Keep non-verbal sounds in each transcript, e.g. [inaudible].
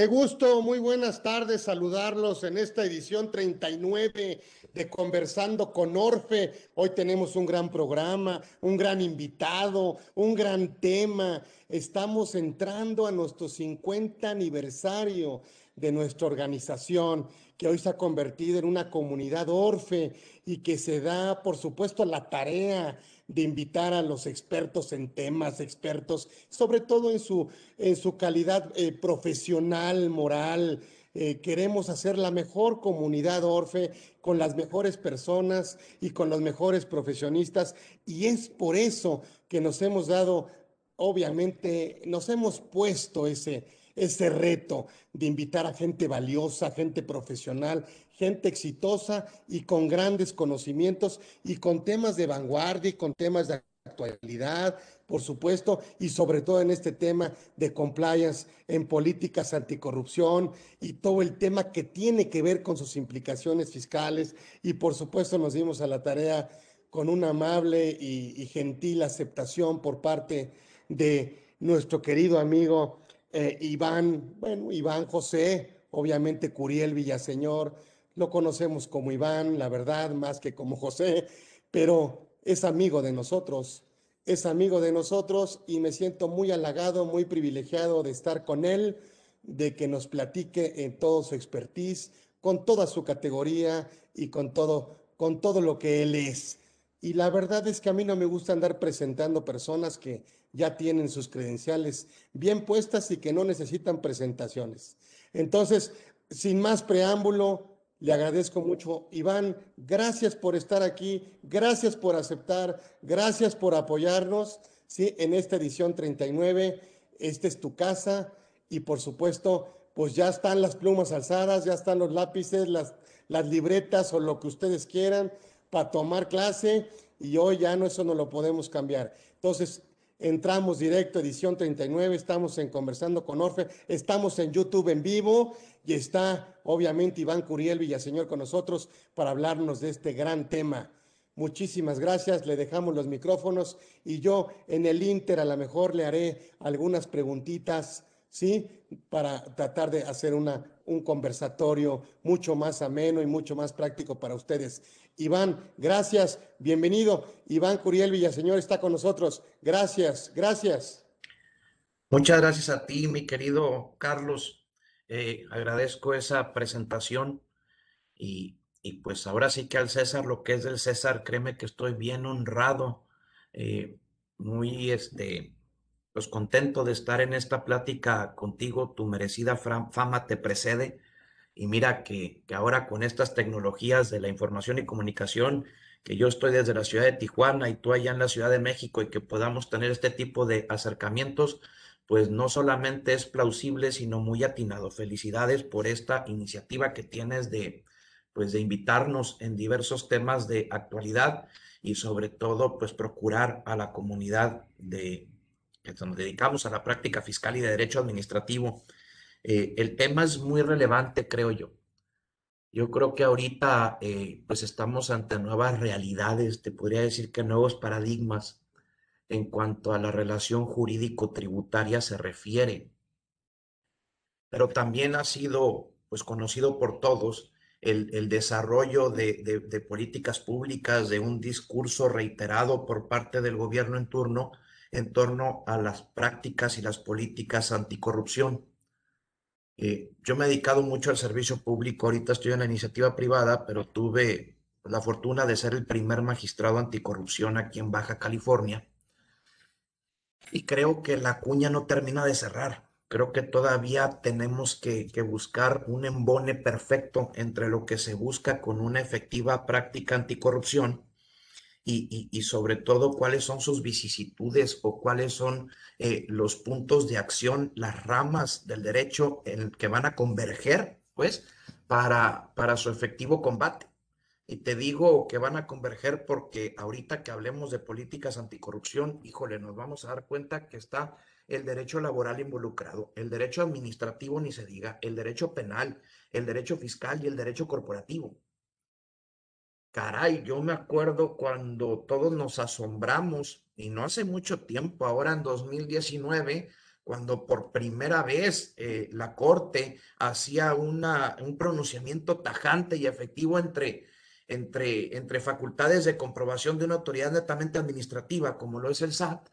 Me gusto, muy buenas tardes, saludarlos en esta edición 39 de Conversando con Orfe. Hoy tenemos un gran programa, un gran invitado, un gran tema. Estamos entrando a nuestro 50 aniversario de nuestra organización, que hoy se ha convertido en una comunidad Orfe y que se da, por supuesto, la tarea de invitar a los expertos en temas, expertos, sobre todo en su, en su calidad eh, profesional, moral. Eh, queremos hacer la mejor comunidad Orfe con las mejores personas y con los mejores profesionistas. Y es por eso que nos hemos dado, obviamente, nos hemos puesto ese, ese reto de invitar a gente valiosa, gente profesional, gente exitosa y con grandes conocimientos y con temas de vanguardia y con temas de actualidad, por supuesto, y sobre todo en este tema de compliance en políticas anticorrupción y todo el tema que tiene que ver con sus implicaciones fiscales. Y por supuesto nos dimos a la tarea con una amable y, gentil aceptación por parte de nuestro querido amigo eh, Iván, bueno, Iván José, obviamente Curiel Villaseñor, lo conocemos como Iván, la verdad, más que como José, pero es amigo de nosotros, es amigo de nosotros y me siento muy halagado, muy privilegiado de estar con él, de que nos platique en todo su expertise, con toda su categoría y con todo, con todo lo que él es. Y la verdad es que a mí no me gusta andar presentando personas que ya tienen sus credenciales bien puestas y que no necesitan presentaciones. Entonces, sin más preámbulo, le agradezco mucho. Iván, gracias por estar aquí, gracias por aceptar, gracias por apoyarnos ¿sí? en esta edición 39. Esta es tu casa y por supuesto, pues ya están las plumas alzadas, ya están los lápices, las, las libretas o lo que ustedes quieran para tomar clase y hoy ya no, eso no lo podemos cambiar. Entonces, entramos directo, edición 39, estamos en Conversando con Orfe, estamos en YouTube en vivo y está obviamente Iván Curiel Villaseñor con nosotros para hablarnos de este gran tema. Muchísimas gracias, le dejamos los micrófonos y yo en el Inter a lo mejor le haré algunas preguntitas, ¿sí? Para tratar de hacer una, un conversatorio mucho más ameno y mucho más práctico para ustedes. Iván, gracias, bienvenido. Iván Curiel Villaseñor está con nosotros. Gracias, gracias. Muchas gracias a ti, mi querido Carlos. Eh, agradezco esa presentación y, pues ahora sí que al César lo que es del César, créeme que estoy bien honrado, eh, muy este, pues contento de estar en esta plática contigo, tu merecida fama te precede y mira que, que ahora con estas tecnologías de la información y comunicación, que yo estoy desde la ciudad de Tijuana y tú allá en la Ciudad de México y que podamos tener este tipo de acercamientos, pues no solamente es plausible, sino muy atinado. Felicidades por esta iniciativa que tienes de, pues de invitarnos en diversos temas de actualidad y sobre todo, pues procurar a la comunidad de que nos dedicamos a la práctica fiscal y de derecho administrativo. Eh, el tema es muy relevante, creo yo. Yo creo que ahorita, eh, pues estamos ante nuevas realidades, te podría decir que nuevos paradigmas en cuanto a la relación jurídico-tributaria se refiere. Pero también ha sido pues, conocido por todos el, desarrollo de, de, políticas públicas, de un discurso reiterado por parte del gobierno en turno en torno a las prácticas y las políticas anticorrupción. Eh, yo me he dedicado mucho al servicio público, ahorita estoy en la iniciativa privada, pero tuve la fortuna de ser el primer magistrado anticorrupción aquí en Baja California y creo que la cuña no termina de cerrar. Creo que todavía tenemos que, buscar un embone perfecto entre lo que se busca con una efectiva práctica anticorrupción y, sobre todo cuáles son sus vicisitudes o cuáles son eh, los puntos de acción, las ramas del derecho en que van a converger, pues, para, para su efectivo combate. Y te digo que van a converger porque ahorita que hablemos de políticas anticorrupción, híjole, nos vamos a dar cuenta que está el derecho laboral involucrado, el derecho administrativo ni se diga, el derecho penal, el derecho fiscal y el derecho corporativo. Caray, yo me acuerdo cuando todos nos asombramos, y no hace mucho tiempo, ahora en 2019, cuando por primera vez eh, la Corte hacía una, un pronunciamiento tajante y efectivo entre, entre, entre facultades de comprobación de una autoridad netamente administrativa, como lo es el SAT,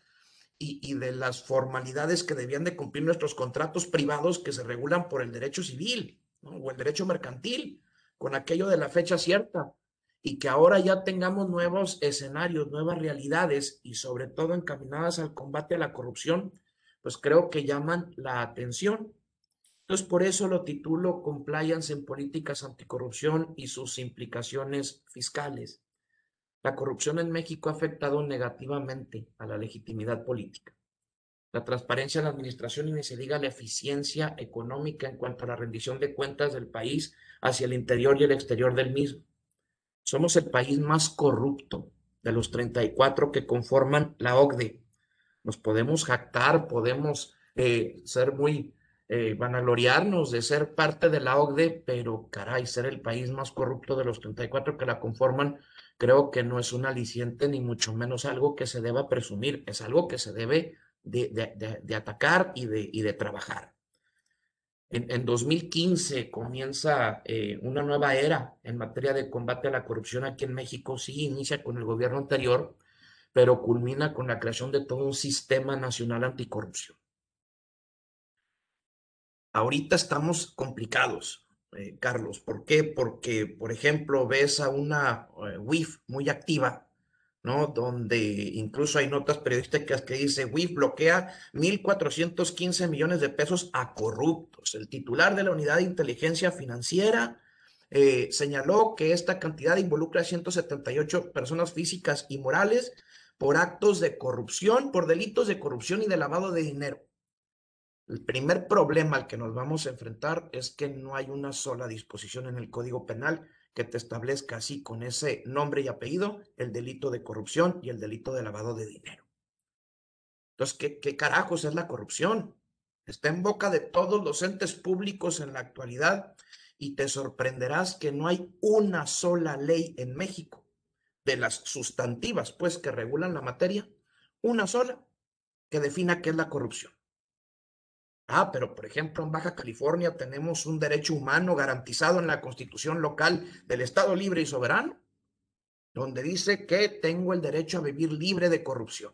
y, y, de las formalidades que debían de cumplir nuestros contratos privados que se regulan por el derecho civil o el derecho mercantil, con aquello de la fecha cierta y que ahora ya tengamos nuevos escenarios, nuevas realidades y sobre todo encaminadas al combate a la corrupción, pues creo que llaman la atención. Entonces, por eso lo titulo Compliance en Políticas Anticorrupción y sus implicaciones fiscales. La corrupción en México ha afectado negativamente a la legitimidad política. La transparencia en la administración y ni se diga la eficiencia económica en cuanto a la rendición de cuentas del país hacia el interior y el exterior del mismo. Somos el país más corrupto de los 34 que conforman la OCDE. Nos podemos jactar, podemos eh, ser muy, eh, vanagloriarnos de ser parte de la OCDE, pero caray, ser el país más corrupto de los 34 que la conforman, creo que no es un aliciente ni mucho menos algo que se deba presumir, es algo que se debe de, de, atacar y de, y de trabajar. En, en 2015 comienza eh, una nueva era en materia de combate a la corrupción aquí en México. Sí, inicia con el gobierno anterior, pero culmina con la creación de todo un sistema nacional anticorrupción. Ahorita estamos complicados, eh, Carlos. ¿Por qué? Porque, por ejemplo, ves a una eh, WIF muy activa ¿no? Donde incluso hay notas periodísticas que dice, WIF bloquea 1.415 millones de pesos a corruptos. El titular de la Unidad de Inteligencia Financiera eh, señaló que esta cantidad involucra a 178 personas físicas y morales por actos de corrupción, por delitos de corrupción y de lavado de dinero. El primer problema al que nos vamos a enfrentar es que no hay una sola disposición en el Código Penal que te establezca así con ese nombre y apellido el delito de corrupción y el delito de lavado de dinero. Entonces, ¿qué, qué carajos es la corrupción? Está en boca de todos los entes públicos en la actualidad y te sorprenderás que no hay una sola ley en México de las sustantivas, pues, que regulan la materia, una sola que defina qué es la corrupción. Ah, pero por ejemplo en Baja California tenemos un derecho humano garantizado en la constitución local del Estado libre y soberano, donde dice que tengo el derecho a vivir libre de corrupción.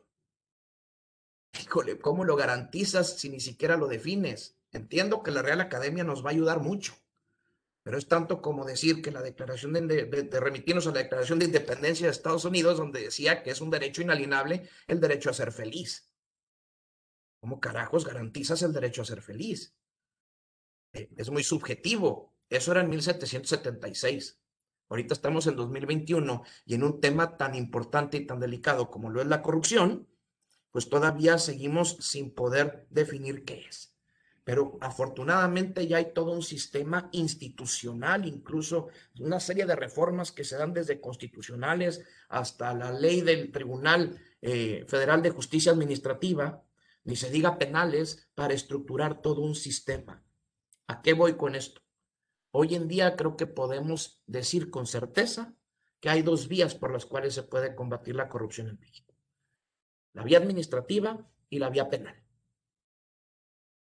Híjole, ¿cómo lo garantizas si ni siquiera lo defines? Entiendo que la Real Academia nos va a ayudar mucho, pero es tanto como decir que la declaración de, de, de, remitirnos a la declaración de independencia de Estados Unidos, donde decía que es un derecho inalienable el derecho a ser feliz. ¿Cómo carajos garantizas el derecho a ser feliz? Eh, es muy subjetivo. Eso era en 1776. Ahorita estamos en 2021 y en un tema tan importante y tan delicado como lo es la corrupción, pues todavía seguimos sin poder definir qué es. Pero afortunadamente ya hay todo un sistema institucional, incluso una serie de reformas que se dan desde constitucionales hasta la ley del Tribunal eh, Federal de Justicia Administrativa, ni se diga penales, para estructurar todo un sistema. ¿A qué voy con esto? Hoy en día creo que podemos decir con certeza que hay dos vías por las cuales se puede combatir la corrupción en México. La vía administrativa y la vía penal.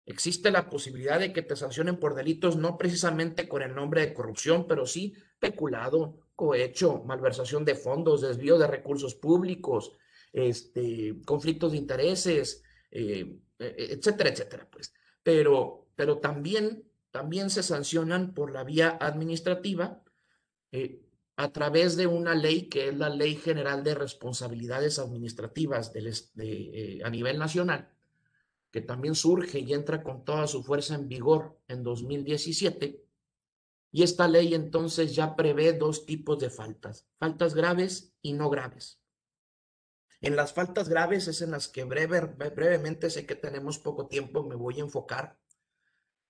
Existe la posibilidad de que te sancionen por delitos no precisamente con el nombre de corrupción, pero sí peculado, cohecho, malversación de fondos, desvío de recursos públicos, este, conflictos de intereses, eh, e, etcétera, etcétera, pues. Pero, pero también, también se sancionan por la vía administrativa eh, a través de una ley que es la Ley General de Responsabilidades Administrativas eh, a nivel nacional, que también surge y entra con toda su fuerza en vigor en 2017. Y esta ley entonces ya prevé dos tipos de faltas, faltas graves y no graves. En las faltas graves es en las que breve, brevemente sé que tenemos poco tiempo, me voy a enfocar,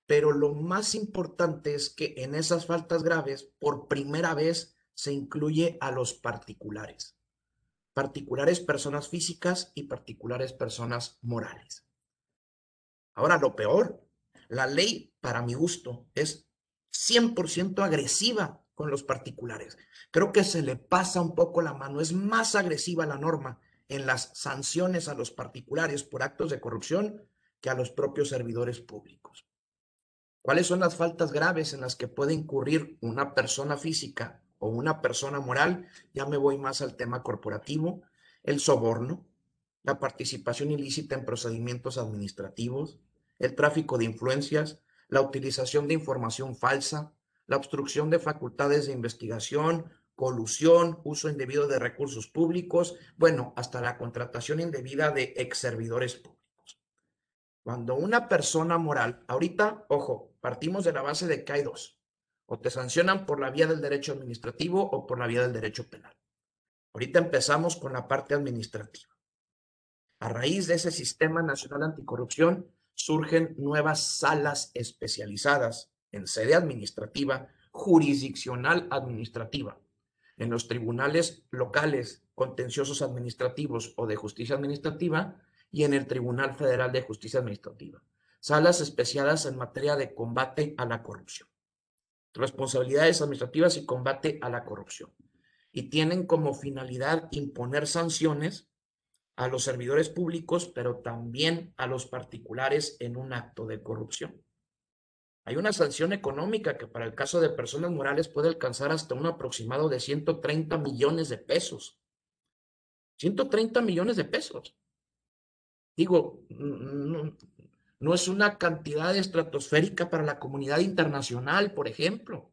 pero lo más importante es que en esas faltas graves, por primera vez, se incluye a los particulares. Particulares personas físicas y particulares personas morales. Ahora, lo peor, la ley, para mi gusto, es 100% agresiva con los particulares. Creo que se le pasa un poco la mano, es más agresiva la norma en las sanciones a los particulares por actos de corrupción que a los propios servidores públicos. ¿Cuáles son las faltas graves en las que puede incurrir una persona física o una persona moral? Ya me voy más al tema corporativo. El soborno, la participación ilícita en procedimientos administrativos, el tráfico de influencias, la utilización de información falsa, la obstrucción de facultades de investigación, colusión, uso indebido de recursos públicos, bueno, hasta la contratación indebida de ex servidores públicos. Cuando una persona moral, ahorita, ojo, partimos de la base de que hay dos, o te sancionan por la vía del derecho administrativo o por la vía del derecho penal. Ahorita empezamos con la parte administrativa. A raíz de ese sistema nacional anticorrupción, surgen nuevas salas especializadas en sede administrativa, jurisdiccional administrativa, en los tribunales locales contenciosos administrativos o de justicia administrativa y en el Tribunal Federal de Justicia Administrativa. Salas especializadas en materia de combate a la corrupción. Responsabilidades administrativas y combate a la corrupción. Y tienen como finalidad imponer sanciones a los servidores públicos, pero también a los particulares en un acto de corrupción. Hay una sanción económica que para el caso de personas morales puede alcanzar hasta un aproximado de 130 millones de pesos. 130 millones de pesos. Digo, no, es una cantidad estratosférica para la comunidad internacional, por ejemplo.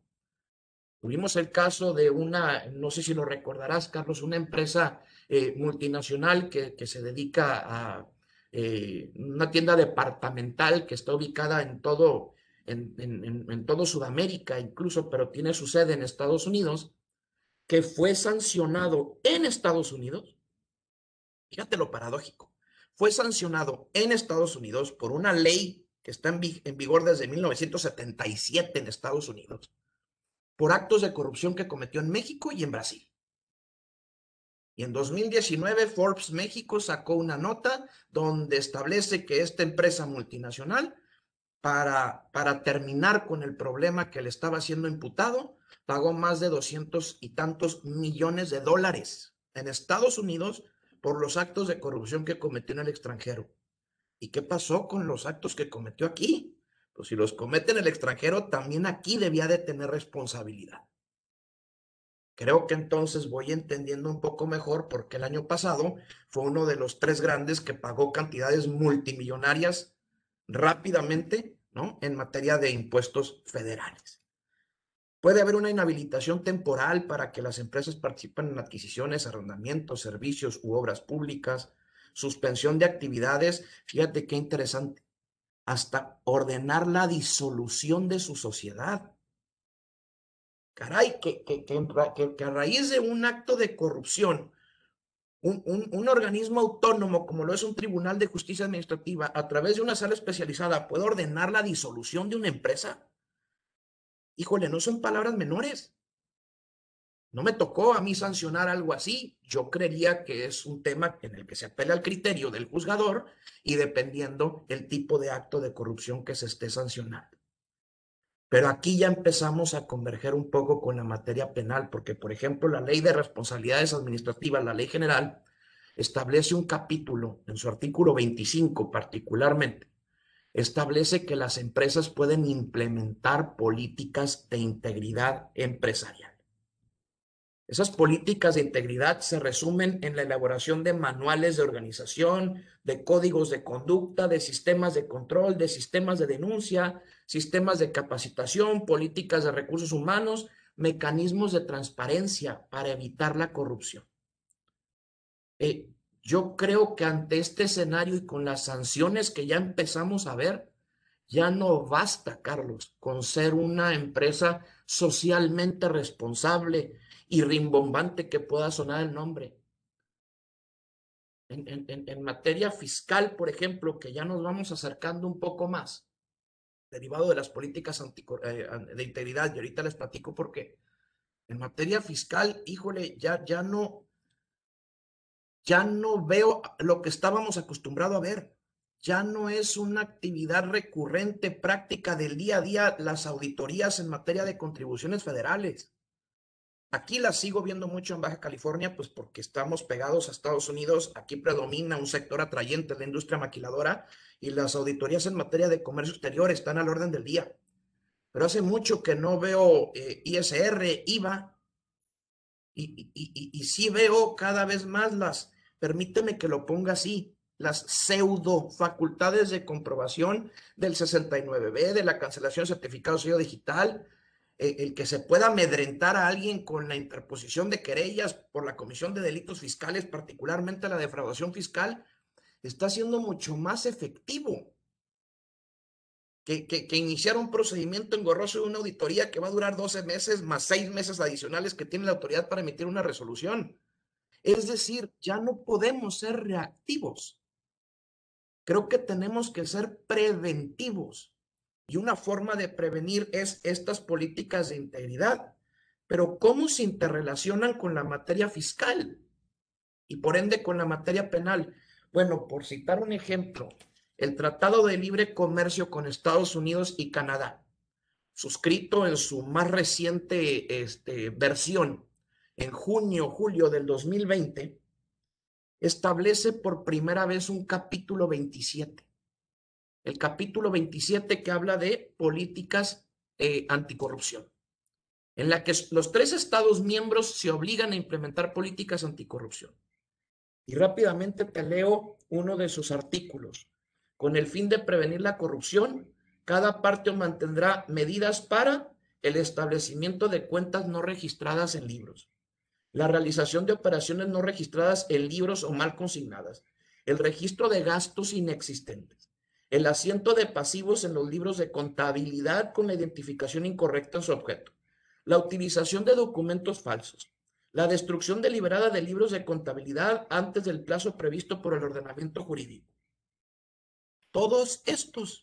Tuvimos el caso de una, no sé si lo recordarás, Carlos, una empresa eh, multinacional que, se dedica a eh, una tienda departamental que está ubicada en todo, en, todo Sudamérica incluso, pero tiene su sede en Estados Unidos, que fue sancionado en Estados Unidos. Fíjate lo paradójico. Fue sancionado en Estados Unidos por una ley que está en, en vigor desde 1977 en Estados Unidos, por actos de corrupción que cometió en México y en Brasil. Y en 2019 Forbes México sacó una nota donde establece que esta empresa multinacional, para, para terminar con el problema que le estaba siendo imputado, pagó más de 200 y tantos millones de dólares en Estados Unidos por los actos de corrupción que cometió en el extranjero. ¿Y qué pasó con los actos que cometió aquí? Pues si los comete en el extranjero, también aquí debía de tener responsabilidad. Creo que entonces voy entendiendo un poco mejor porque el año pasado fue uno de los tres grandes que pagó cantidades multimillonarias rápidamente, ¿no? En materia de impuestos federales. Puede haber una inhabilitación temporal para que las empresas participen en adquisiciones, arrendamientos, servicios u obras públicas, suspensión de actividades. Fíjate qué interesante. Hasta ordenar la disolución de su sociedad. Caray, que, que, que, a raíz de un acto de corrupción, un, organismo autónomo como lo es un tribunal de justicia administrativa, a través de una sala especializada, puede ordenar la disolución de una empresa. Híjole, no son palabras menores. No me tocó a mí sancionar algo así. Yo creería que es un tema en el que se apela al criterio del juzgador y dependiendo el tipo de acto de corrupción que se esté sancionando. Pero aquí ya empezamos a converger un poco con la materia penal, porque, por ejemplo, la ley de responsabilidades administrativas, la ley general, establece un capítulo en su artículo 25 particularmente, establece que las empresas pueden implementar políticas de integridad empresarial. Esas políticas de integridad se resumen en la elaboración de manuales de organización, de códigos de conducta, de sistemas de control, de sistemas de denuncia, sistemas de capacitación, políticas de recursos humanos, mecanismos de transparencia para evitar la corrupción. Eh, yo creo que ante este escenario y con las sanciones que ya empezamos a ver, ya no basta, Carlos, con ser una empresa socialmente responsable y rimbombante que pueda sonar el nombre. En, en, en, materia fiscal, por ejemplo, que ya nos vamos acercando un poco más, derivado de las políticas eh, de integridad, y ahorita les platico por qué. En materia fiscal, híjole, ya, ya no, ya no veo lo que estábamos acostumbrados a ver. Ya no es una actividad recurrente, práctica del día a día, las auditorías en materia de contribuciones federales. Aquí la sigo viendo mucho en Baja California, pues porque estamos pegados a Estados Unidos. Aquí predomina un sector atrayente de la industria maquiladora y las auditorías en materia de comercio exterior están al orden del día. Pero hace mucho que no veo eh, ISR, IVA, y, y, sí veo cada vez más las, permíteme que lo ponga así, las pseudo facultades de comprobación del 69B, de la cancelación certificado sello digital, eh, el que se pueda amedrentar a alguien con la interposición de querellas por la comisión de delitos fiscales, particularmente la defraudación fiscal, está siendo mucho más efectivo que, que, iniciar un procedimiento engorroso de una auditoría que va a durar 12 meses más 6 meses adicionales que tiene la autoridad para emitir una resolución. Es decir, ya no podemos ser reactivos. Creo que tenemos que ser preventivos. Y una forma de prevenir es estas políticas de integridad. Pero ¿cómo se interrelacionan con la materia fiscal? Y por ende con la materia penal. Bueno, por citar un ejemplo, el Tratado de Libre Comercio con Estados Unidos y Canadá, suscrito en su más reciente este, versión en junio, julio del 2020, establece por primera vez un capítulo 27 el capítulo 27 que habla de políticas eh, anticorrupción, en la que los tres estados miembros se obligan a implementar políticas anticorrupción. Y rápidamente te leo uno de sus artículos. Con el fin de prevenir la corrupción, cada parte mantendrá medidas para el establecimiento de cuentas no registradas en libros, la realización de operaciones no registradas en libros o mal consignadas, el registro de gastos inexistentes, el asiento de pasivos en los libros de contabilidad con la identificación incorrecta en su objeto, la utilización de documentos falsos, la destrucción deliberada de libros de contabilidad antes del plazo previsto por el ordenamiento jurídico. Todos estos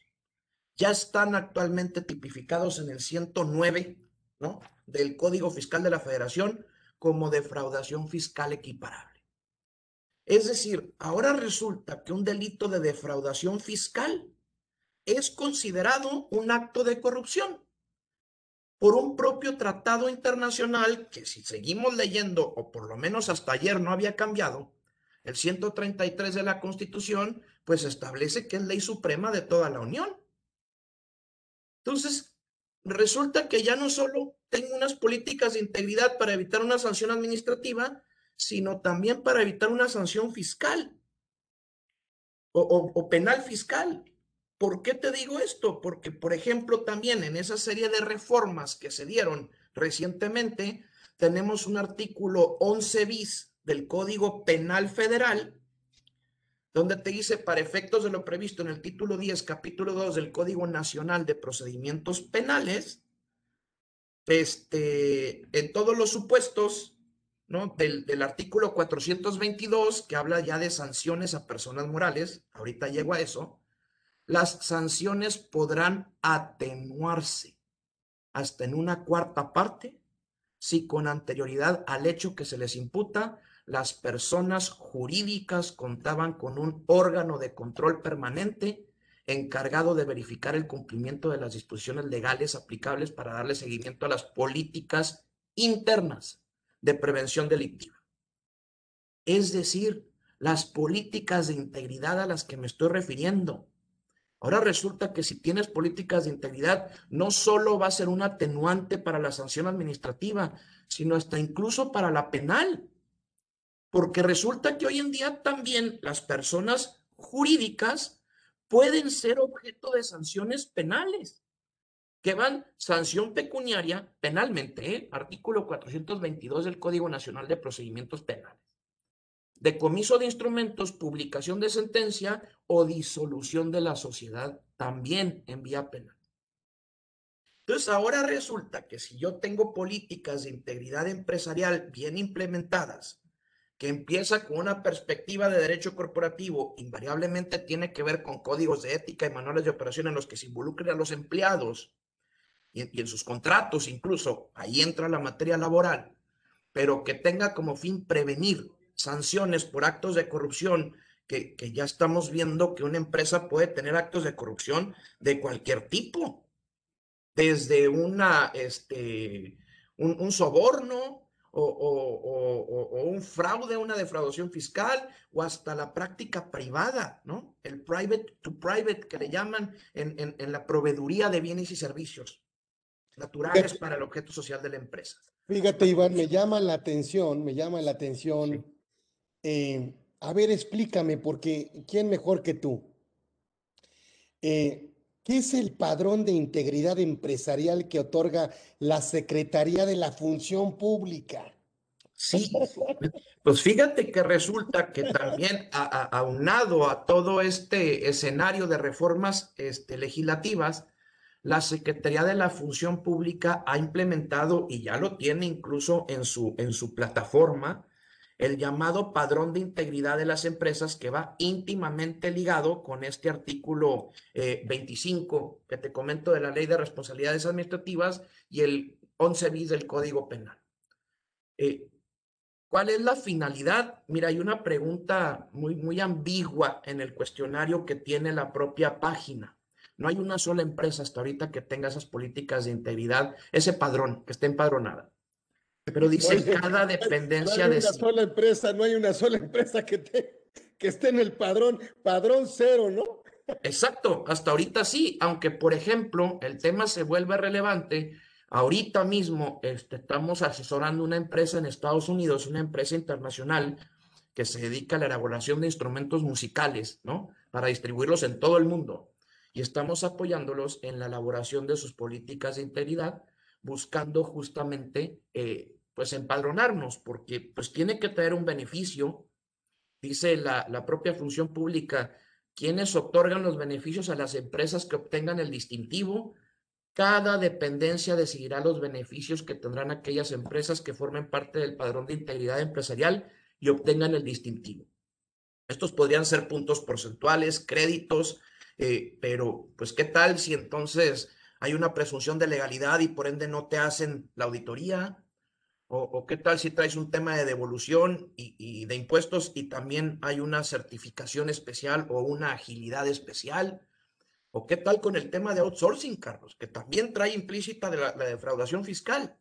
ya están actualmente tipificados en el 109 ¿no? del Código Fiscal de la Federación como defraudación fiscal equiparable. Es decir, ahora resulta que un delito de defraudación fiscal es considerado un acto de corrupción por un propio tratado internacional que si seguimos leyendo, o por lo menos hasta ayer no había cambiado, el 133 de la Constitución, pues establece que es ley suprema de toda la Unión. Entonces, resulta que ya no solo tengo unas políticas de integridad para evitar una sanción administrativa, sino también para evitar una sanción fiscal o, penal fiscal. ¿Por qué te digo esto? Porque, por ejemplo, también en esa serie de reformas que se dieron recientemente, tenemos un artículo 11 bis del Código Penal Federal, donde te dice, para efectos de lo previsto en el título 10, capítulo 2 del Código Nacional de Procedimientos Penales, este, en todos los supuestos del, artículo 422, que habla ya de sanciones a personas morales, ahorita llego a eso, las sanciones podrán atenuarse hasta en una cuarta parte si con anterioridad al hecho que se les imputa, las personas jurídicas contaban con un órgano de control permanente encargado de verificar el cumplimiento de las disposiciones legales aplicables para darle seguimiento a las políticas internas de prevención delictiva. Es decir, las políticas de integridad a las que me estoy refiriendo. Ahora resulta que si tienes políticas de integridad, no solo va a ser un atenuante para la sanción administrativa, sino hasta incluso para la penal. Porque resulta que hoy en día también las personas jurídicas pueden ser objeto de sanciones penales que van sanción pecuniaria penalmente, ¿eh? artículo 422 del Código Nacional de Procedimientos Penales. Decomiso de instrumentos, publicación de sentencia o disolución de la sociedad también en vía penal. Entonces ahora resulta que si yo tengo políticas de integridad empresarial bien implementadas, que empieza con una perspectiva de derecho corporativo, invariablemente tiene que ver con códigos de ética y manuales de operación en los que se involucren a los empleados y, en sus contratos incluso, ahí entra la materia laboral, pero que tenga como fin prevenir sanciones por actos de corrupción, que, que, ya estamos viendo que una empresa puede tener actos de corrupción de cualquier tipo, desde una, este, un, un soborno o, un fraude, una defraudación fiscal o hasta la práctica privada, ¿no? El private to private que le llaman en, la proveeduría de bienes y servicios naturales para el objeto social de la empresa. Fíjate, Iván, me llama la atención, me llama la atención. Eh, a ver, explícame, porque ¿quién mejor que tú? Eh, ¿Qué es el padrón de integridad empresarial que otorga la Secretaría de la Función Pública? Sí, pues fíjate que resulta que también aunado a todo este escenario de reformas este, legislativas, la Secretaría de la Función Pública ha implementado y ya lo tiene incluso en su, en su plataforma el llamado padrón de integridad de las empresas que va íntimamente ligado con este artículo 25 eh, que te comento de la Ley de Responsabilidades Administrativas y el 11 bis del Código Penal. Eh, ¿Cuál es la finalidad? Mira, hay una pregunta muy, muy ambigua en el cuestionario que tiene la propia página. No hay una sola empresa hasta ahorita que tenga esas políticas de integridad, ese padrón, que esté empadronada. Pero dice cada dependencia no hay una sola empresa, no hay una sola empresa que, que esté en el padrón, padrón cero, ¿no? Exacto, hasta ahorita sí, aunque por ejemplo el tema se vuelve relevante, ahorita mismo este, estamos asesorando una empresa en Estados Unidos, una empresa internacional que se dedica a la elaboración de instrumentos musicales, ¿no? Para distribuirlos en todo el mundo. Y estamos apoyándolos en la elaboración de sus políticas de integridad, buscando justamente eh, pues empadronarnos, porque pues tiene que traer un beneficio. Dice la, la propia función pública, quienes otorgan los beneficios a las empresas que obtengan el distintivo. Cada dependencia decidirá los beneficios que tendrán aquellas empresas que formen parte del padrón de integridad empresarial y obtengan el distintivo. Estos podrían ser puntos porcentuales, créditos, eh, pero pues qué tal si entonces hay una presunción de legalidad y por ende no te hacen la auditoría, o, qué tal si traes un tema de devolución y, de impuestos y también hay una certificación especial o una agilidad especial. ¿O qué tal con el tema de outsourcing, Carlos? Que también trae implícita de la, defraudación fiscal,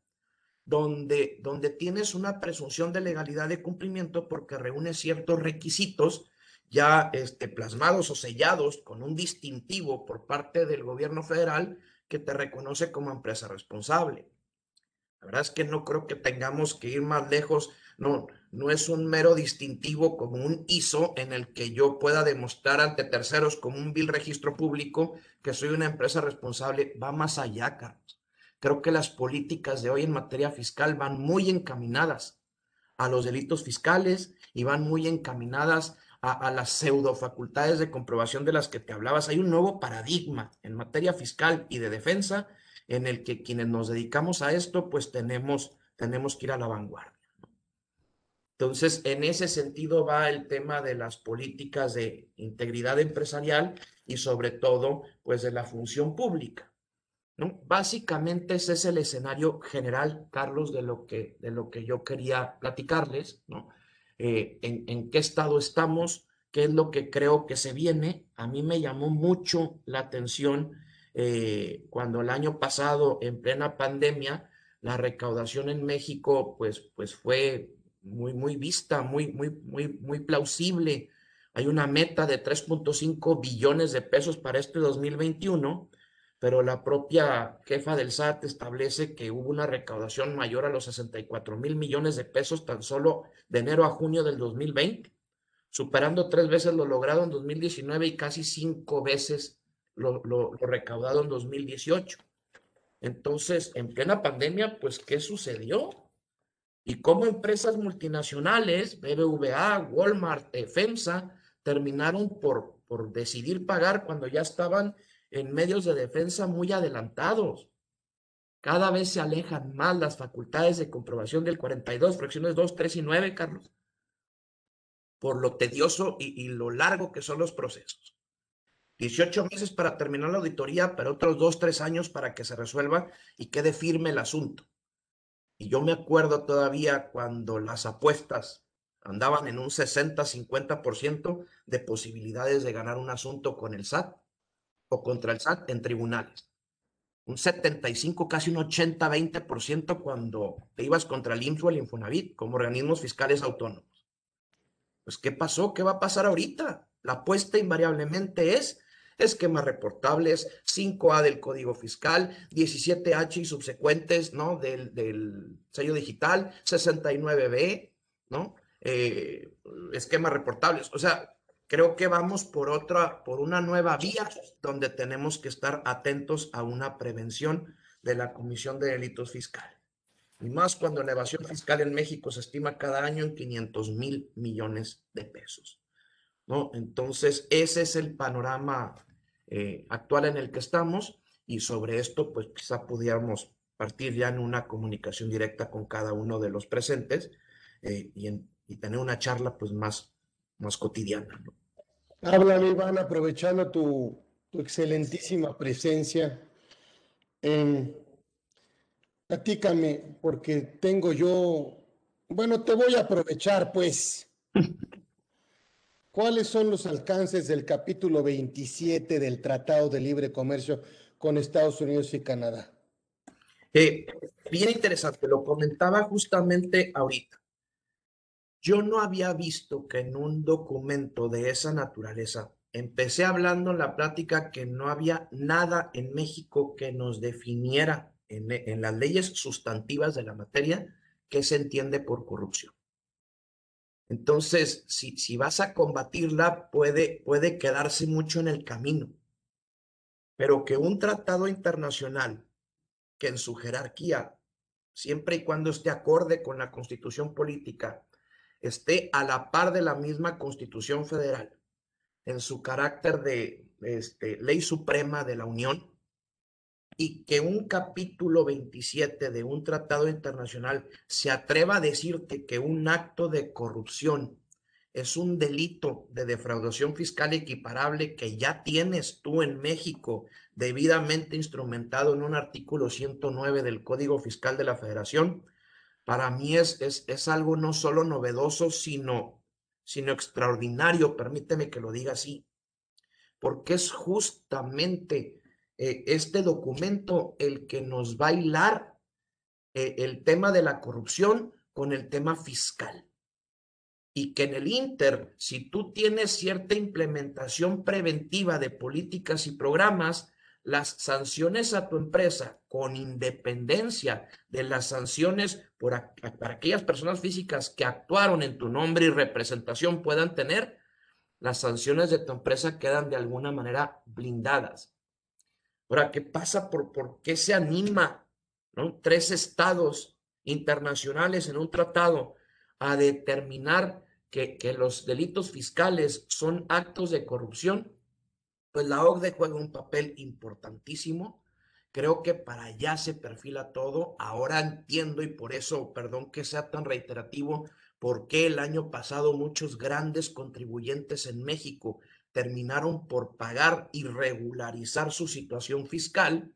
donde, donde tienes una presunción de legalidad de cumplimiento porque reúne ciertos requisitos ya este, plasmados o sellados con un distintivo por parte del gobierno federal que te reconoce como empresa responsable. La verdad es que no creo que tengamos que ir más lejos. No, no es un mero distintivo como un ISO en el que yo pueda demostrar ante terceros como un bill registro público que soy una empresa responsable. Va más allá, Carlos. Creo que las políticas de hoy en materia fiscal van muy encaminadas a los delitos fiscales y van muy encaminadas a, a las pseudo facultades de comprobación de las que te hablabas. Hay un nuevo paradigma en materia fiscal y de defensa en el que quienes nos dedicamos a esto, pues tenemos, tenemos que ir a la vanguardia. Entonces, en ese sentido va el tema de las políticas de integridad empresarial y sobre todo, pues de la función pública. ¿no? Básicamente ese es el escenario general, Carlos, de lo que, de lo que yo quería platicarles, ¿no? Eh, en, en qué estado estamos, qué es lo que creo que se viene. A mí me llamó mucho la atención eh, cuando el año pasado, en plena pandemia, la recaudación en México, pues, pues fue muy, muy vista, muy, muy, muy, muy plausible. Hay una meta de 3.5 billones de pesos para este 2021, pero la propia jefa del SAT establece que hubo una recaudación mayor a los 64 mil millones de pesos tan solo de enero a junio del 2020, superando tres veces lo logrado en 2019 y casi cinco veces lo, recaudado en 2018. Entonces, en plena pandemia, pues, ¿qué sucedió? Y cómo empresas multinacionales, BBVA, Walmart, FEMSA, terminaron por, por decidir pagar cuando ya estaban en medios de defensa muy adelantados. Cada vez se alejan más las facultades de comprobación del 42, fracciones 2, 3 y 9, Carlos, por lo tedioso y lo largo que son los procesos. 18 meses para terminar la auditoría, pero otros dos, tres años para que se resuelva y quede firme el asunto. Y yo me acuerdo todavía cuando las apuestas andaban en un 60-50% de posibilidades de ganar un asunto con el SAT o contra el SAT en tribunales. un 75, casi un 80, 20% cuando te ibas contra el IMSS o el Infonavit como organismos fiscales autónomos. Pues, ¿qué pasó? ¿Qué va a pasar ahorita? La apuesta invariablemente es esquemas reportables, 5A del Código Fiscal, 17H y subsecuentes, ¿no? Del, del sello digital, 69B, ¿no? Eh, esquemas reportables. O sea, creo que vamos por otra, por una nueva vía donde tenemos que estar atentos a una prevención de la comisión de delitos fiscales. Y más cuando la evasión fiscal en México se estima cada año en 500 mil millones de pesos. ¿no? Entonces, ese es el panorama eh, actual en el que estamos y sobre esto, pues quizá pudiéramos partir ya en una comunicación directa con cada uno de los presentes eh, y, tener una charla pues más, más cotidiana. ¿no? Háblame, Iván, aprovechando tu, tu excelentísima presencia. Eh, platícame, porque tengo yo, bueno, te voy a aprovechar, pues. [laughs] ¿Cuáles son los alcances del capítulo 27 del Tratado de Libre Comercio con Estados Unidos y Canadá? Eh, bien interesante, lo comentaba justamente ahorita. Yo no había visto que en un documento de esa naturaleza, empecé hablando en la plática que no había nada en México que nos definiera en, en las leyes sustantivas de la materia que se entiende por corrupción. Entonces, si, si vas a combatirla, puede, puede quedarse mucho en el camino. Pero que un tratado internacional que en su jerarquía, siempre y cuando esté acorde con la constitución política, esté a la par de la misma constitución federal, en su carácter de este, ley suprema de la Unión, y que un capítulo 27 de un tratado internacional se atreva a decirte que un acto de corrupción es un delito de defraudación fiscal equiparable que ya tienes tú en México debidamente instrumentado en un artículo 109 del Código Fiscal de la Federación, para mí es, es, es algo no solo novedoso, sino, sino extraordinario, permíteme que lo diga así, porque es justamente eh, este documento el que nos va a hilar eh, el tema de la corrupción con el tema fiscal. Y que en el Inter, si tú tienes cierta implementación preventiva de políticas y programas, las sanciones a tu empresa, con independencia de las sanciones por para aquellas personas físicas que actuaron en tu nombre y representación puedan tener, las sanciones de tu empresa quedan de alguna manera blindadas. Ahora, ¿qué pasa? ¿Por, por qué se anima ¿no? tres estados internacionales en un tratado a determinar que, que los delitos fiscales son actos de corrupción? Pues la OCDE juega un papel importantísimo. Creo que para allá se perfila todo. Ahora entiendo y por eso, perdón que sea tan reiterativo, por qué el año pasado muchos grandes contribuyentes en México terminaron por pagar y regularizar su situación fiscal,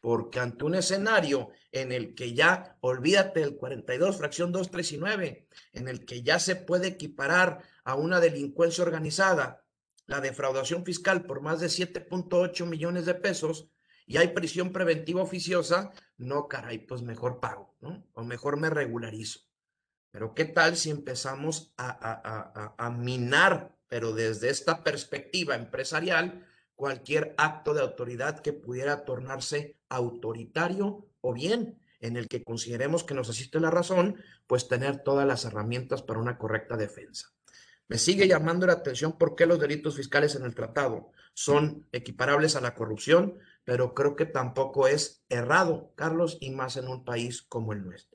porque ante un escenario en el que ya, olvídate del 42, fracción 2, 3 y 9, en el que ya se puede equiparar a una delincuencia organizada la defraudación fiscal por más de 7.8 millones de pesos y hay prisión preventiva oficiosa, no, caray, pues mejor pago, ¿no? O mejor me regularizo. Pero ¿qué tal si empezamos a, a, minar pero desde esta perspectiva empresarial, cualquier acto de autoridad que pudiera tornarse autoritario o bien en el que consideremos que nos asiste la razón, pues tener todas las herramientas para una correcta defensa. Me sigue llamando la atención por qué los delitos fiscales en el tratado son equiparables a la corrupción, pero creo que tampoco es errado, Carlos, y más en un país como el nuestro.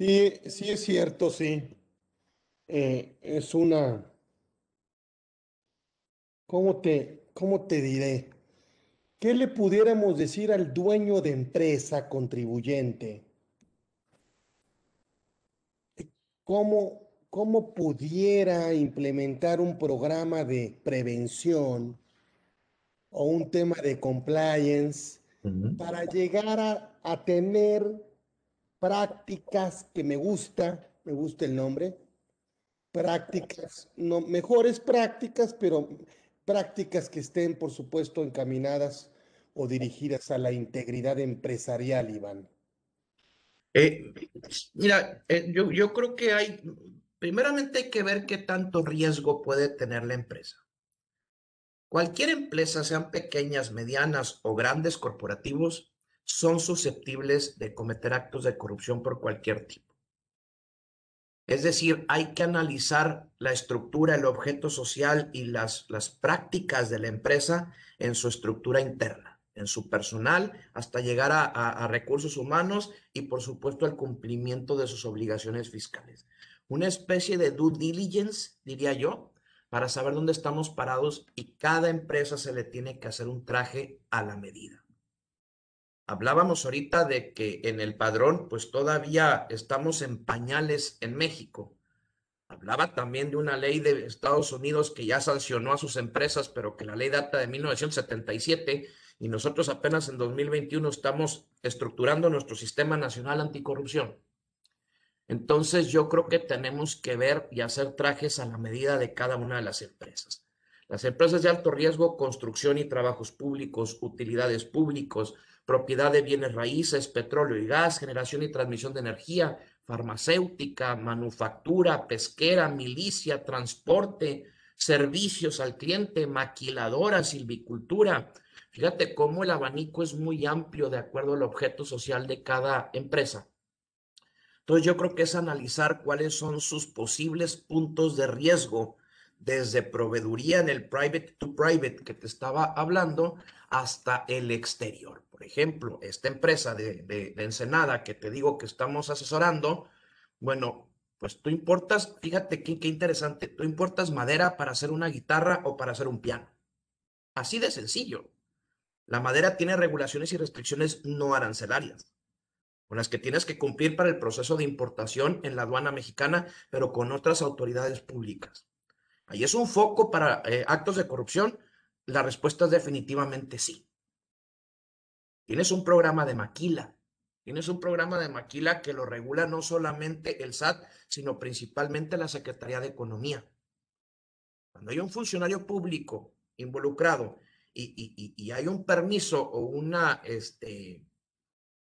Sí, sí es cierto, sí. Eh, es una, ¿cómo te, ¿cómo te diré? ¿Qué le pudiéramos decir al dueño de empresa contribuyente? ¿Cómo, cómo pudiera implementar un programa de prevención o un tema de compliance para llegar a, a tener prácticas que me gusta, me gusta el nombre, prácticas, no mejores prácticas, pero prácticas que estén, por supuesto, encaminadas o dirigidas a la integridad empresarial, Iván? Eh, mira, eh, yo, yo creo que hay, primeramente hay que ver qué tanto riesgo puede tener la empresa. Cualquier empresa, sean pequeñas, medianas o grandes corporativos, son susceptibles de cometer actos de corrupción por cualquier tipo. Es decir, hay que analizar la estructura, el objeto social y las, las prácticas de la empresa en su estructura interna, en su personal, hasta llegar a, a recursos humanos y, por supuesto, al cumplimiento de sus obligaciones fiscales. Una especie de due diligence, diría yo, para saber dónde estamos parados y cada empresa se le tiene que hacer un traje a la medida. Hablábamos ahorita de que en el padrón, pues todavía estamos en pañales en México. Hablaba también de una ley de Estados Unidos que ya sancionó a sus empresas, pero que la ley data de 1977 y nosotros apenas en 2021 estamos estructurando nuestro sistema nacional anticorrupción. Entonces yo creo que tenemos que ver y hacer trajes a la medida de cada una de las empresas. Las empresas de alto riesgo, construcción y trabajos públicos, utilidades públicos, propiedad de bienes raíces, petróleo y gas, generación y transmisión de energía, farmacéutica, manufactura, pesquera, milicia, transporte, servicios al cliente, maquiladora, silvicultura. Fíjate cómo el abanico es muy amplio de acuerdo al objeto social de cada empresa. Entonces yo creo que es analizar cuáles son sus posibles puntos de riesgo desde proveeduría en el private to private que te estaba hablando hasta el exterior. Por ejemplo, esta empresa de, Ensenada que te digo que estamos asesorando, bueno, pues tú importas, fíjate qué, interesante, tú importas madera para hacer una guitarra o para hacer un piano. Así de sencillo. La madera tiene regulaciones y restricciones no arancelarias, con las que tienes que cumplir para el proceso de importación en la aduana mexicana, pero con otras autoridades públicas. Ahí es un foco para eh, actos de corrupción. La respuesta es definitivamente sí. Tienes un programa de maquila. Tienes un programa de maquila que lo regula no solamente el SAT, sino principalmente la Secretaría de Economía. Cuando hay un funcionario público involucrado y, hay un permiso o una, este,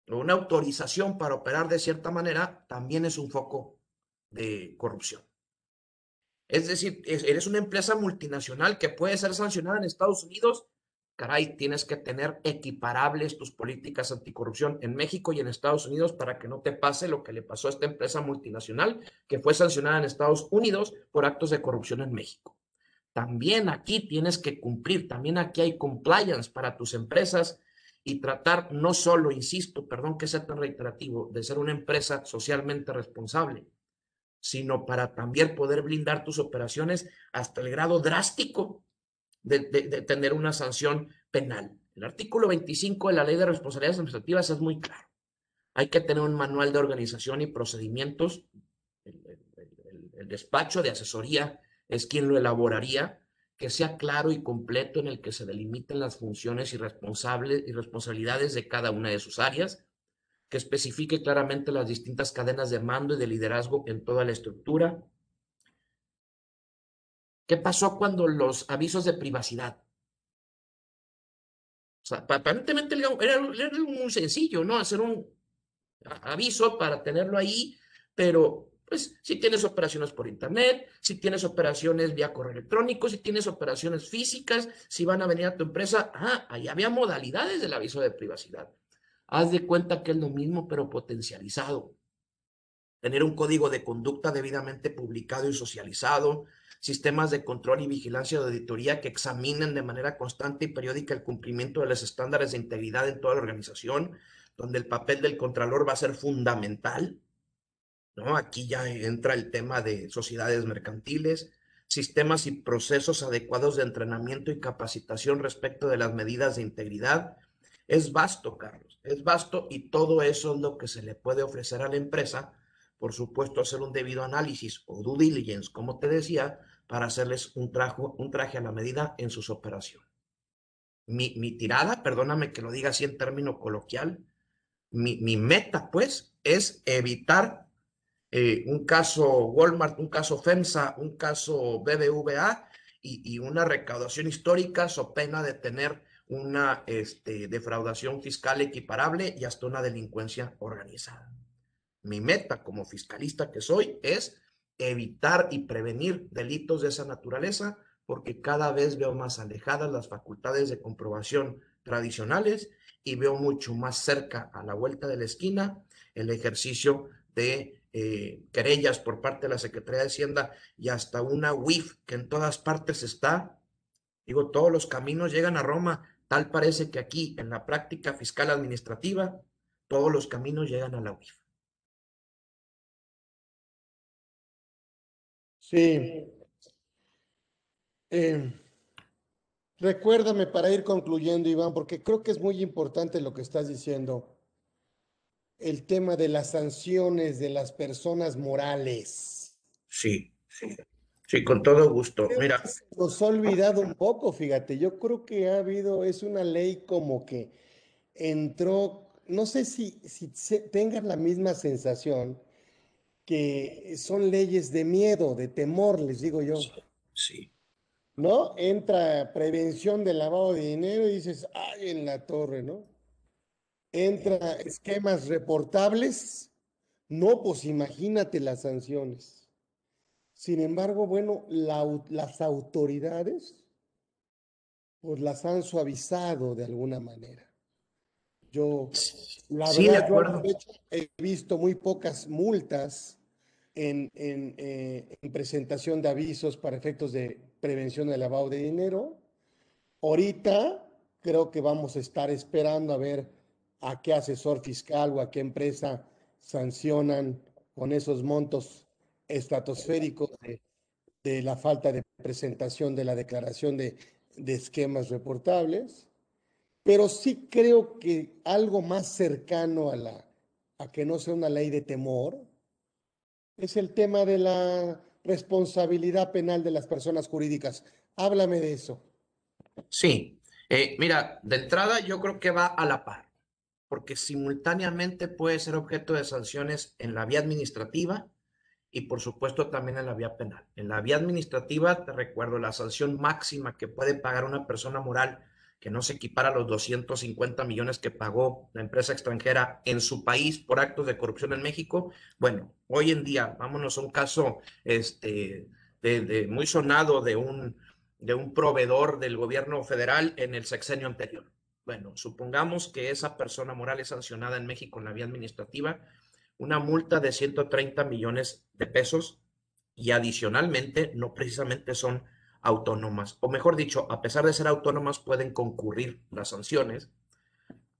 o una autorización para operar de cierta manera, también es un foco de corrupción. Es decir, eres una empresa multinacional que puede ser sancionada en Estados Unidos caray, tienes que tener equiparables tus políticas anticorrupción en México y en Estados Unidos para que no te pase lo que le pasó a esta empresa multinacional que fue sancionada en Estados Unidos por actos de corrupción en México. También aquí tienes que cumplir, también aquí hay compliance para tus empresas y tratar no solo, insisto, perdón que sea tan reiterativo, de ser una empresa socialmente responsable, sino para también poder blindar tus operaciones hasta el grado drástico de, tener una sanción penal. El artículo 25 de la Ley de Responsabilidades Administrativas es muy claro. Hay que tener un manual de organización y procedimientos. El, despacho de asesoría es quien lo elaboraría, que sea claro y completo en el que se delimiten las funciones y, responsables, y responsabilidades de cada una de sus áreas, que especifique claramente las distintas cadenas de mando y de liderazgo en toda la estructura, ¿Qué pasó cuando los avisos de privacidad? O sea, aparentemente era, muy sencillo, ¿no? Hacer un aviso para tenerlo ahí, pero pues si tienes operaciones por internet, si tienes operaciones vía correo electrónico, si tienes operaciones físicas, si van a venir a tu empresa, ah, ahí había modalidades del aviso de privacidad. Haz de cuenta que es lo mismo, pero potencializado. Tener un código de conducta debidamente publicado y socializado, sistemas de control y vigilancia de auditoría que examinen de manera constante y periódica el cumplimiento de los estándares de integridad en toda la organización, donde el papel del contralor va a ser fundamental. ¿no? Aquí ya entra el tema de sociedades mercantiles, sistemas y procesos adecuados de entrenamiento y capacitación respecto de las medidas de integridad. Es vasto, Carlos, es vasto y todo eso es lo que se le puede ofrecer a la empresa por supuesto, hacer un debido análisis o due diligence, como te decía, para hacerles un, un traje a la medida en sus operaciones. Mi, mi, tirada, perdóname que lo diga así en término coloquial, mi, mi meta, pues, es evitar eh, un caso Walmart, un caso FEMSA, un caso BBVA y, una recaudación histórica so pena de tener una este, defraudación fiscal equiparable y hasta una delincuencia organizada. Mi meta como fiscalista que soy es evitar y prevenir delitos de esa naturaleza porque cada vez veo más alejadas las facultades de comprobación tradicionales y veo mucho más cerca a la vuelta de la esquina el ejercicio de eh, querellas por parte de la Secretaría de Hacienda y hasta una WIF que en todas partes está. Digo, todos los caminos llegan a Roma. Tal parece que aquí, en la práctica fiscal administrativa, todos los caminos llegan a la UIF. Sí. Eh, recuérdame para ir concluyendo, Iván, porque creo que es muy importante lo que estás diciendo. El tema de las sanciones de las personas morales. Sí, sí. Sí, con todo gusto. Mira. nos ha olvidado un poco, fíjate. Yo creo que ha habido, es una ley como que entró, no sé si, si tengan la misma sensación, que son leyes de miedo, de temor, les digo yo. Sí. ¿No? Entra prevención del lavado de dinero y dices, ay, en la torre, ¿no? Entra esquemas reportables. No, pues imagínate las sanciones. Sin embargo, bueno, las autoridades pues las han suavizado de alguna manera. Yo, la verdad, he visto muy pocas multas en, eh, en, presentación de avisos para efectos de prevención del lavado de dinero. Ahorita creo que vamos a estar esperando a ver a qué asesor fiscal o a qué empresa sancionan con esos montos estratosféricos de, de la falta de presentación de la declaración de, esquemas reportables pero sí creo que algo más cercano a, la, a que no sea una ley de temor es el tema de la responsabilidad penal de las personas jurídicas. Háblame de eso. Sí, eh, mira, de entrada yo creo que va a la par, porque simultáneamente puede ser objeto de sanciones en la vía administrativa y por supuesto también en la vía penal. En la vía administrativa, te recuerdo, la sanción máxima que puede pagar una persona moral que no se equipara a los 250 millones que pagó la empresa extranjera en su país por actos de corrupción en México. Bueno, hoy en día, vámonos a un caso este, de, muy sonado de un, de un proveedor del gobierno federal en el sexenio anterior. Bueno, supongamos que esa persona moral es sancionada en México en la vía administrativa, una multa de 130 millones de pesos y adicionalmente no precisamente son autónomas, o mejor dicho, a pesar de ser autónomas, pueden concurrir las sanciones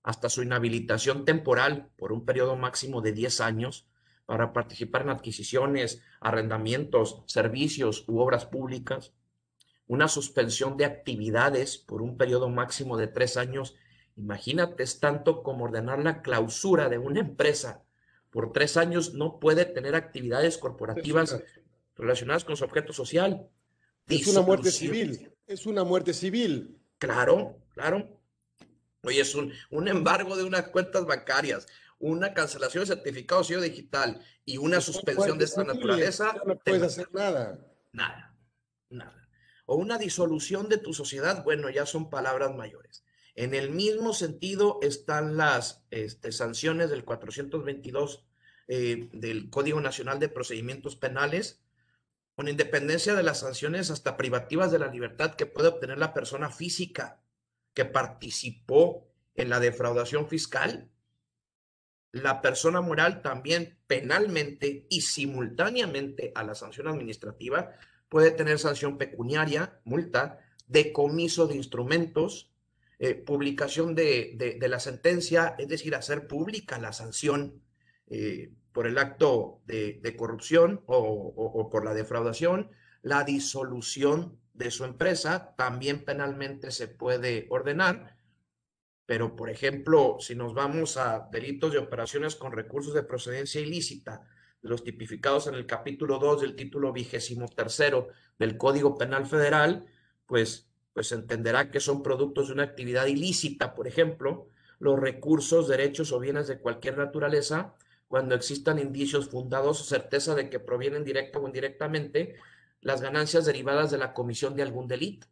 hasta su inhabilitación temporal por un periodo máximo de 10 años para participar en adquisiciones, arrendamientos, servicios u obras públicas, una suspensión de actividades por un periodo máximo de tres años. Imagínate, es tanto como ordenar la clausura de una empresa. Por tres años no puede tener actividades corporativas relacionadas con su objeto social. Es una muerte civil, es una muerte civil. Claro, claro. Oye, es un, un embargo de unas cuentas bancarias, una cancelación de certificado sello digital y una suspensión de esta naturaleza. No puedes hacer nada. Nada, nada. O una disolución de tu sociedad, bueno, ya son palabras mayores. En el mismo sentido están las este, sanciones del 422 eh, del Código Nacional de Procedimientos Penales, con independencia de las sanciones hasta privativas de la libertad que puede obtener la persona física que participó en la defraudación fiscal, la persona moral también penalmente y simultáneamente a la sanción administrativa puede tener sanción pecuniaria, multa, decomiso de instrumentos, eh, publicación de, la sentencia, es decir, hacer pública la sanción eh, por el acto de, corrupción o, por la defraudación, la disolución de su empresa también penalmente se puede ordenar. Pero, por ejemplo, si nos vamos a delitos de operaciones con recursos de procedencia ilícita, los tipificados en el capítulo 2 del título vigésimo tercero del Código Penal Federal, pues, pues entenderá que son productos de una actividad ilícita, por ejemplo, los recursos, derechos o bienes de cualquier naturaleza cuando existan indicios fundados o certeza de que provienen directa o indirectamente las ganancias derivadas de la comisión de algún delito.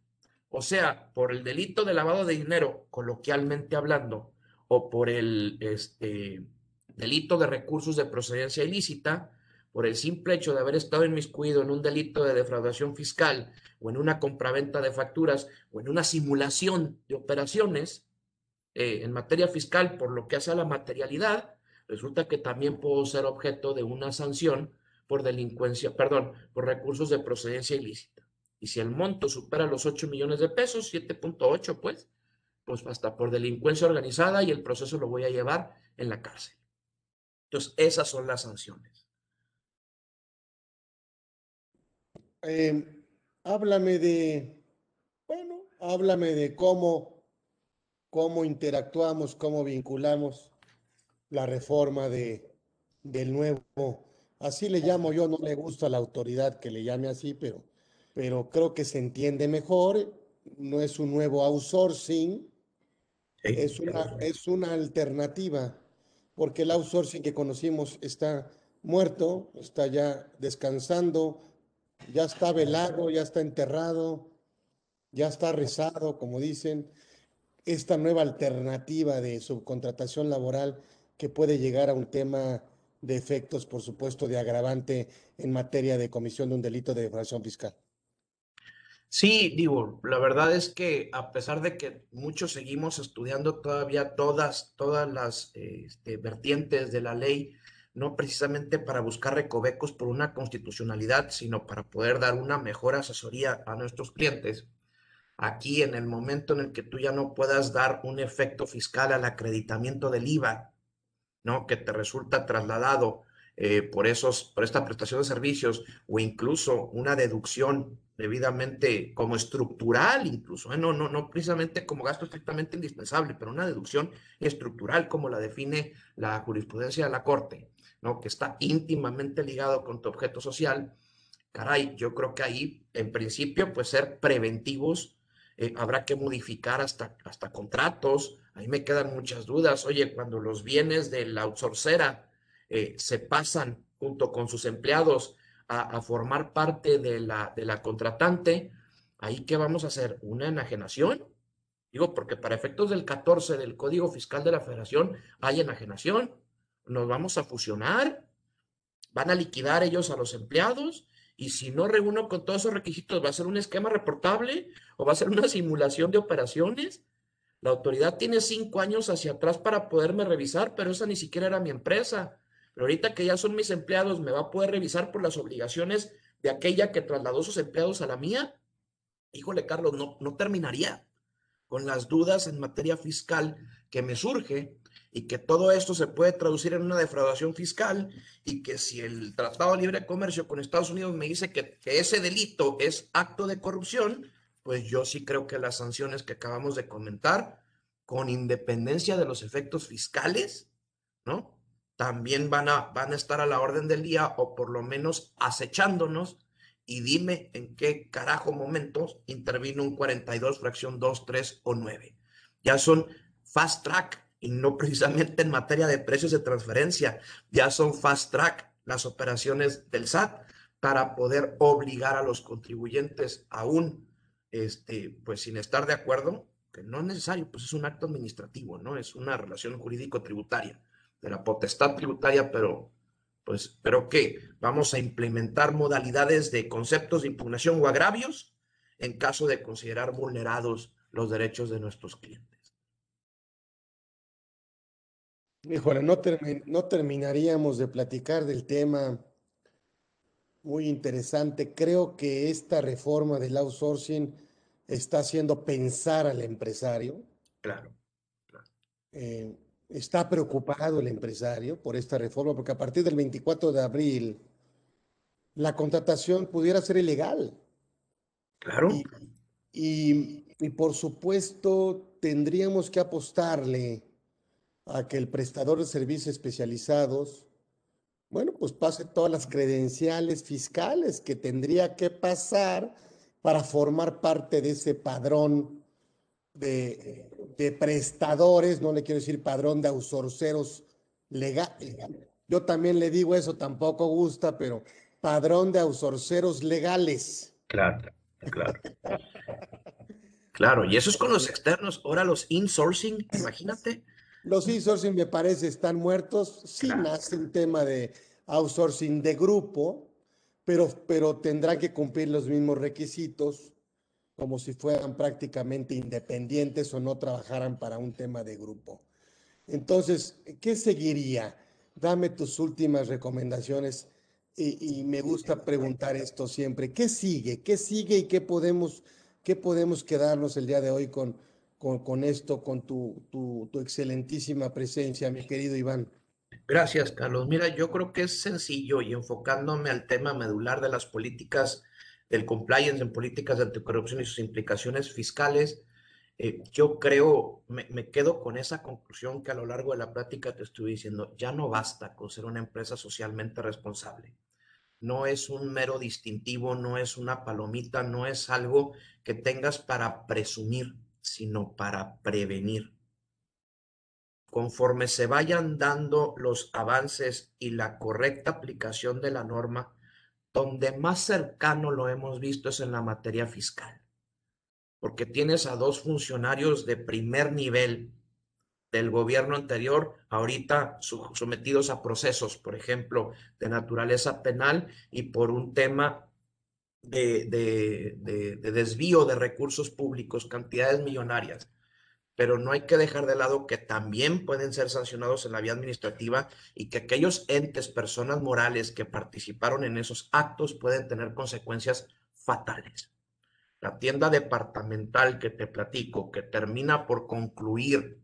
O sea, por el delito de lavado de dinero, coloquialmente hablando, o por el este, delito de recursos de procedencia ilícita, por el simple hecho de haber estado inmiscuido en un delito de defraudación fiscal o en una compraventa de facturas o en una simulación de operaciones eh, en materia fiscal por lo que hace a la materialidad, resulta que también puedo ser objeto de una sanción por delincuencia, perdón, por recursos de procedencia ilícita. Y si el monto supera los 8 millones de pesos, 7.8 pues, pues hasta por delincuencia organizada y el proceso lo voy a llevar en la cárcel. Entonces, esas son las sanciones. Eh, háblame de, bueno, háblame de cómo, cómo interactuamos, cómo vinculamos la reforma de, del nuevo, así le llamo yo, no le gusta la autoridad que le llame así, pero, pero creo que se entiende mejor, no es un nuevo outsourcing, es una, es una alternativa, porque el outsourcing que conocimos está muerto, está ya descansando, ya está velado, ya está enterrado, ya está rezado, como dicen. Esta nueva alternativa de subcontratación laboral que puede llegar a un tema de efectos, por supuesto, de agravante en materia de comisión de un delito de defraudación fiscal. Sí, digo, la verdad es que a pesar de que muchos seguimos estudiando todavía todas, todas las este, vertientes de la ley, no precisamente para buscar recovecos por una constitucionalidad, sino para poder dar una mejor asesoría a nuestros clientes. Aquí, en el momento en el que tú ya no puedas dar un efecto fiscal al acreditamiento del IVA, ¿no? Que te resulta trasladado eh, por, esos, por esta prestación de servicios o incluso una deducción debidamente como estructural, incluso, ¿eh? no, no, no precisamente como gasto estrictamente indispensable, pero una deducción estructural como la define la jurisprudencia de la Corte, ¿no? que está íntimamente ligado con tu objeto social. Caray, yo creo que ahí, en principio, pues ser preventivos, eh, habrá que modificar hasta, hasta contratos, ahí me quedan muchas dudas. Oye, cuando los bienes de la outsourcera eh, se pasan junto con sus empleados a, formar parte de la, de la contratante, ¿ahí qué vamos a hacer? ¿Una enajenación? Digo, porque para efectos del 14 del Código Fiscal de la Federación hay enajenación. Nos vamos a fusionar, van a liquidar ellos a los empleados y si no reúno con todos esos requisitos, ¿va a ser un esquema reportable o va a ser una simulación de operaciones? La autoridad tiene cinco años hacia atrás para poderme revisar, pero esa ni siquiera era mi empresa. Pero ahorita que ya son mis empleados, ¿me va a poder revisar por las obligaciones de aquella que trasladó sus empleados a la mía? Híjole, Carlos, no, no terminaría con las dudas en materia fiscal que me surge y que todo esto se puede traducir en una defraudación fiscal y que si el Tratado de Libre Comercio con Estados Unidos me dice que, que ese delito es acto de corrupción, pues yo sí creo que las sanciones que acabamos de comentar, con independencia de los efectos fiscales, ¿no? también van a, van a estar a la orden del día o por lo menos acechándonos y dime en qué carajo momentos intervino un 42, fracción 2, 3 o 9. Ya son fast track y no [laughs] precisamente en materia de precios de transferencia, ya son fast track las operaciones del SAT para poder obligar a los contribuyentes aún, este, pues sin estar de acuerdo, que no es necesario, pues es un acto administrativo, ¿no? Es una relación jurídico-tributaria de la potestad tributaria, pero pues, ¿pero qué? Vamos a implementar modalidades de conceptos de impugnación o agravios en caso de considerar vulnerados los derechos de nuestros clientes. Híjole, no, no terminaríamos de platicar del tema muy interesante. Creo que esta reforma del outsourcing está haciendo pensar al empresario. Claro. claro. Eh, está preocupado el empresario por esta reforma, porque a partir del 24 de abril la contratación pudiera ser ilegal. Claro. Y, por supuesto tendríamos que apostarle a que el prestador de servicios especializados, bueno, pues pase todas las credenciales fiscales que tendría que pasar para formar parte de ese padrón de, prestadores, no le quiero decir padrón de outsourceros legales, yo también le digo eso, tampoco gusta, pero padrón de outsourceros legales. Claro, claro. Claro, y eso es con los externos. Ahora los insourcing, imagínate. Los insourcing me parece están muertos. Sí nace un tema de outsourcing de grupo, pero, pero tendrán que cumplir los mismos requisitos como si fueran prácticamente independientes o no trabajaran para un tema de grupo. Entonces, ¿qué seguiría? Dame tus últimas recomendaciones y, me gusta preguntar esto siempre. ¿Qué sigue? ¿Qué sigue y qué podemos, qué podemos quedarnos el día de hoy con, con, esto, con tu, tu, tu excelentísima presencia, mi querido Iván? Gracias, Carlos. Mira, yo creo que es sencillo y enfocándome al tema medular de las políticas del compliance en políticas de anticorrupción y sus implicaciones fiscales, eh, yo creo, me, me, quedo con esa conclusión que a lo largo de la práctica te estoy diciendo, ya no basta con ser una empresa socialmente responsable. No es un mero distintivo, no es una palomita, no es algo que tengas para presumir, sino para prevenir. Conforme se vayan dando los avances y la correcta aplicación de la norma, donde más cercano lo hemos visto es en la materia fiscal, porque tienes a dos funcionarios de primer nivel del gobierno anterior, ahorita sometidos a procesos, por ejemplo, de naturaleza penal y por un tema de, de, desvío de recursos públicos, cantidades millonarias pero no hay que dejar de lado que también pueden ser sancionados en la vía administrativa y que aquellos entes, personas morales que participaron en esos actos pueden tener consecuencias fatales. La tienda departamental que te platico, que termina por concluir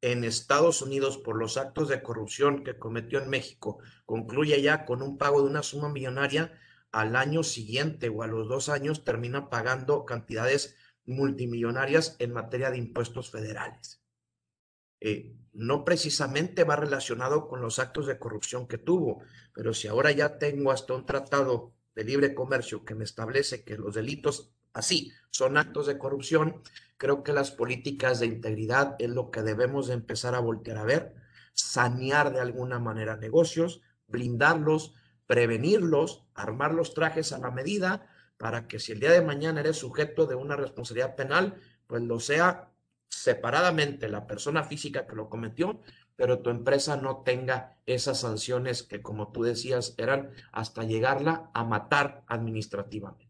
en Estados Unidos por los actos de corrupción que cometió en México, concluye ya con un pago de una suma millonaria, al año siguiente o a los dos años termina pagando cantidades multimillonarias en materia de impuestos federales. Eh, no precisamente va relacionado con los actos de corrupción que tuvo, pero si ahora ya tengo hasta un tratado de libre comercio que me establece que los delitos así son actos de corrupción, creo que las políticas de integridad es lo que debemos de empezar a voltear a ver, sanear de alguna manera negocios, blindarlos, prevenirlos, armar los trajes a la medida para que si el día de mañana eres sujeto de una responsabilidad penal, pues lo sea separadamente la persona física que lo cometió, pero tu empresa no tenga esas sanciones que, como tú decías, eran hasta llegarla a matar administrativamente.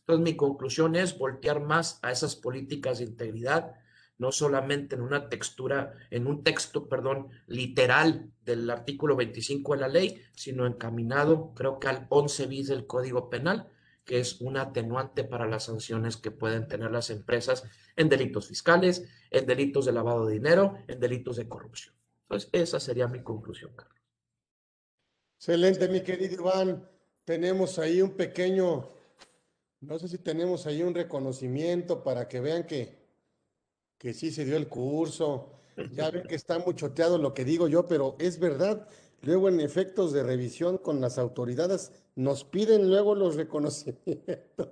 Entonces, mi conclusión es voltear más a esas políticas de integridad, no solamente en una textura, en un texto, perdón, literal del artículo 25 de la ley, sino encaminado, creo que al 11 bis del Código Penal, que es un atenuante para las sanciones que pueden tener las empresas en delitos fiscales, en delitos de lavado de dinero, en delitos de corrupción. Entonces, esa sería mi conclusión, Carlos. Excelente, mi querido Iván. Tenemos ahí un pequeño, no sé si tenemos ahí un reconocimiento para que vean que, que sí se dio el curso. Ya ven que está muy choteado lo que digo yo, pero es verdad. Luego en efectos de revisión con las autoridades nos piden luego los [laughs] reconocimientos,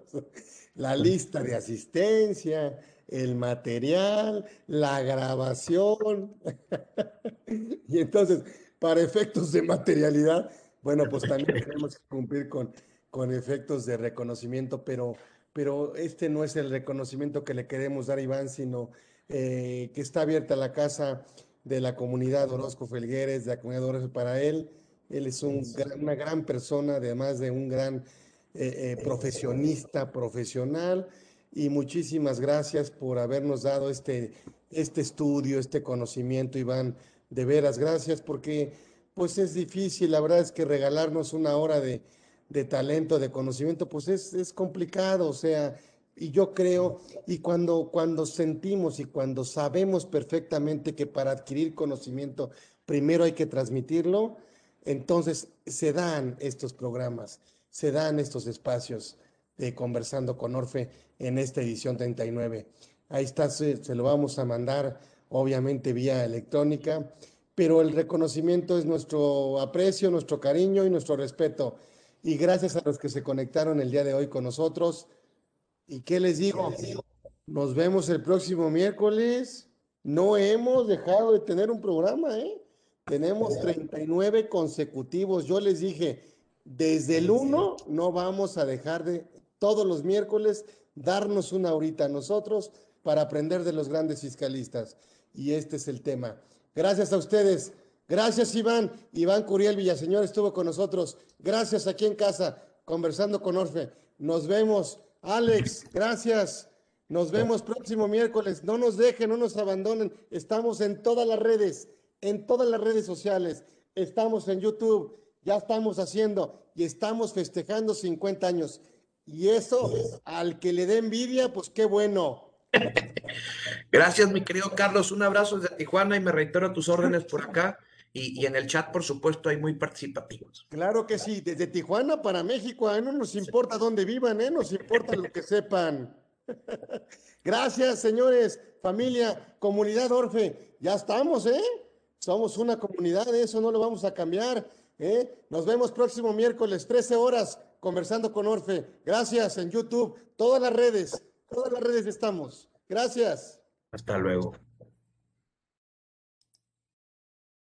la lista de asistencia, el material, la grabación. [laughs] y entonces, para efectos de materialidad, bueno, pues también [laughs] tenemos que cumplir con, con efectos de reconocimiento, pero, pero este no es el reconocimiento que le queremos dar a Iván, sino eh, que está abierta la casa de la comunidad Orozco Felgueres, de la comunidad Orozco para él. Él es un una gran persona, además de un gran eh, eh, profesionista, profesional. Y muchísimas gracias por habernos dado este, este estudio, este conocimiento, Iván. De veras, gracias porque pues es difícil, la verdad es que regalarnos una hora de, de talento, de conocimiento, pues es, es complicado, o sea, y yo creo, y cuando, cuando sentimos y cuando sabemos perfectamente que para adquirir conocimiento primero hay que transmitirlo, entonces se dan estos programas, se dan estos espacios de Conversando con Orfe en esta edición 39. Ahí está, se, se lo vamos a mandar obviamente vía electrónica, pero el reconocimiento es nuestro aprecio, nuestro cariño y nuestro respeto. Y gracias a los que se conectaron el día de hoy con nosotros. ¿Y qué les digo? Nos vemos el próximo miércoles. No hemos dejado de tener un programa, ¿eh? Tenemos 39 consecutivos. Yo les dije, desde el 1 no vamos a dejar de todos los miércoles darnos una horita a nosotros para aprender de los grandes fiscalistas. Y este es el tema. Gracias a ustedes. Gracias, Iván. Iván Curiel Villaseñor estuvo con nosotros. Gracias aquí en casa, conversando con Orfe. Nos vemos. Alex, gracias. Nos vemos próximo miércoles. No nos dejen, no nos abandonen. Estamos en todas las redes, en todas las redes sociales. Estamos en YouTube. Ya estamos haciendo y estamos festejando 50 años. Y eso, al que le dé envidia, pues qué bueno. Gracias, mi querido Carlos. Un abrazo desde Tijuana y me reitero a tus órdenes por acá. Y, en el chat, por supuesto, hay muy participativos. Claro que sí, desde Tijuana para México, ¿eh? no nos importa dónde vivan, ¿eh? nos importa lo que sepan. [laughs] Gracias, señores, familia, comunidad Orfe. Ya estamos, ¿eh? Somos una comunidad, eso no lo vamos a cambiar. ¿eh? Nos vemos próximo miércoles, 13 horas, conversando con Orfe. Gracias en YouTube, todas las redes, todas las redes estamos. Gracias. Hasta luego.